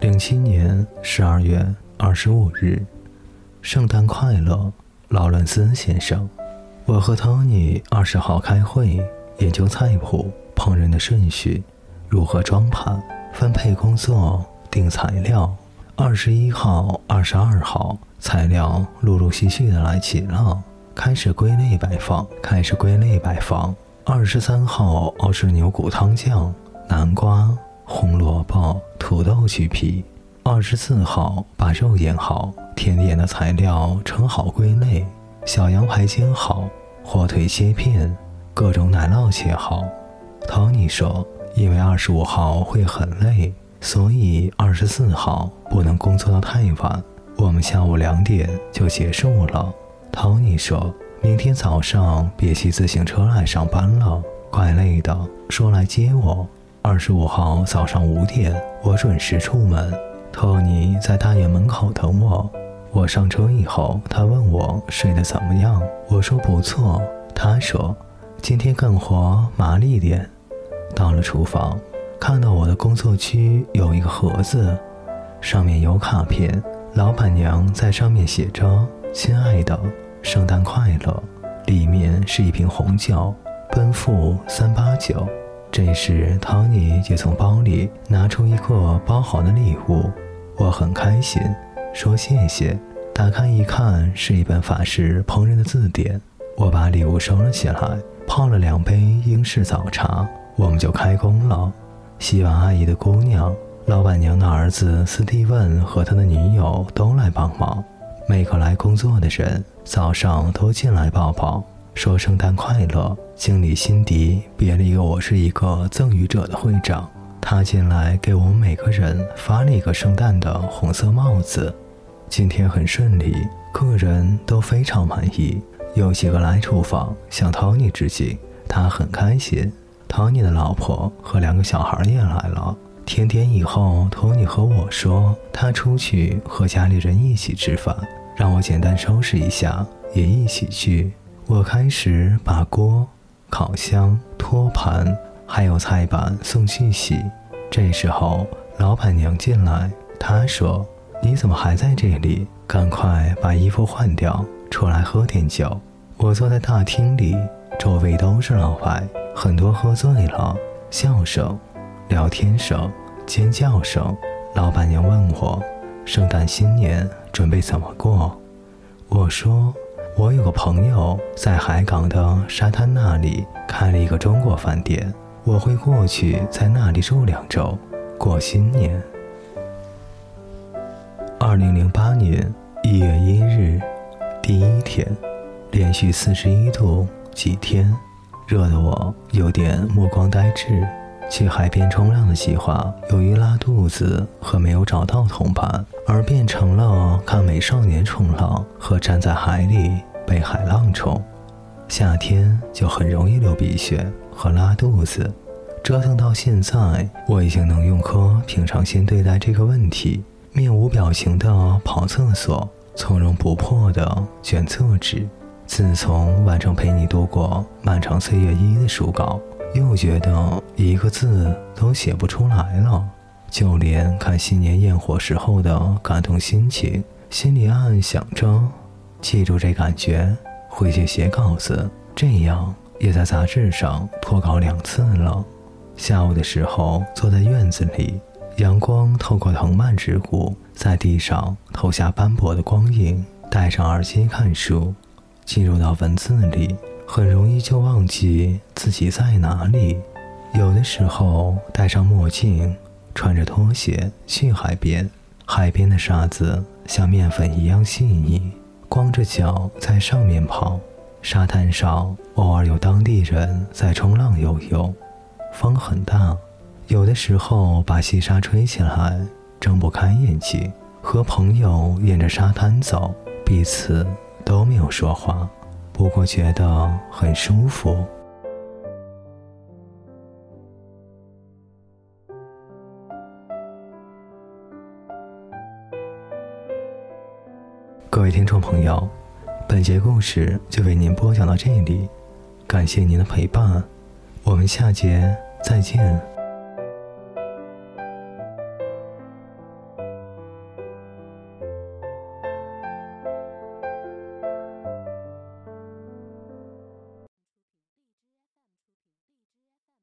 零七年十二月二十五日，圣诞快乐，劳伦斯先生。我和托尼二十号开会，研究菜谱、烹饪的顺序，如何装盘、分配工作、定材料。二十一号、二十二号，材料陆陆续续的来齐了，开始归类摆放，开始归类摆放。二十三号，熬制牛骨汤酱，南瓜。红萝卜、土豆去皮。二十四号，把肉腌好，甜点的材料盛好归类。小羊排煎好，火腿切片，各种奶酪切好。托尼说：“因为二十五号会很累，所以二十四号不能工作到太晚。我们下午两点就结束了。”托尼说：“明天早上别骑自行车来上班了，怪累的。说来接我。”二十五号早上五点，我准时出门。托尼在大院门口等我。我上车以后，他问我睡得怎么样。我说不错。他说今天干活麻利点。到了厨房，看到我的工作区有一个盒子，上面有卡片，老板娘在上面写着“亲爱的，圣诞快乐”。里面是一瓶红酒，奔富三八九。这时，汤尼也从包里拿出一个包好的礼物，我很开心，说谢谢。打开一看，是一本法式烹饪的字典。我把礼物收了起来，泡了两杯英式早茶，我们就开工了。洗碗阿姨的姑娘、老板娘的儿子斯蒂文和他的女友都来帮忙。每个来工作的人早上都进来抱抱。说圣诞快乐！经理辛迪别了一个我是一个赠予者的会长，他进来给我们每个人发了一个圣诞的红色帽子。今天很顺利，客人都非常满意。有几个来厨房向托尼致敬，他很开心。托尼的老婆和两个小孩也来了。甜点以后，托尼和我说他出去和家里人一起吃饭，让我简单收拾一下，也一起去。我开始把锅、烤箱、托盘还有菜板送去洗。这时候，老板娘进来，她说：“你怎么还在这里？赶快把衣服换掉，出来喝点酒。”我坐在大厅里，周围都是老外，很多喝醉了，笑声、聊天声、尖叫声。老板娘问我：“圣诞新年准备怎么过？”我说。我有个朋友在海港的沙滩那里开了一个中国饭店，我会过去在那里住两周，过新年。二零零八年一月一日，第一天，连续四十一度，几天，热得我有点目光呆滞。去海边冲浪的计划，由于拉肚子和没有找到同伴，而变成了看美少年冲浪和站在海里被海浪冲。夏天就很容易流鼻血和拉肚子。折腾到现在，我已经能用颗平常心对待这个问题，面无表情的跑厕所，从容不迫的卷厕纸。自从完成陪你度过漫长岁月一的书稿。又觉得一个字都写不出来了，就连看新年焰火时候的感动心情，心里暗暗想着，记住这感觉，回去写稿子。这样也在杂志上脱稿两次了。下午的时候，坐在院子里，阳光透过藤蔓枝骨，在地上投下斑驳的光影。戴上耳机看书，进入到文字里。很容易就忘记自己在哪里。有的时候戴上墨镜，穿着拖鞋去海边，海边的沙子像面粉一样细腻，光着脚在上面跑。沙滩上偶尔有当地人在冲浪游泳，风很大。有的时候把细沙吹起来，睁不开眼睛。和朋友沿着沙滩走，彼此都没有说话。不过觉得很舒服。各位听众朋友，本节故事就为您播讲到这里，感谢您的陪伴，我们下节再见。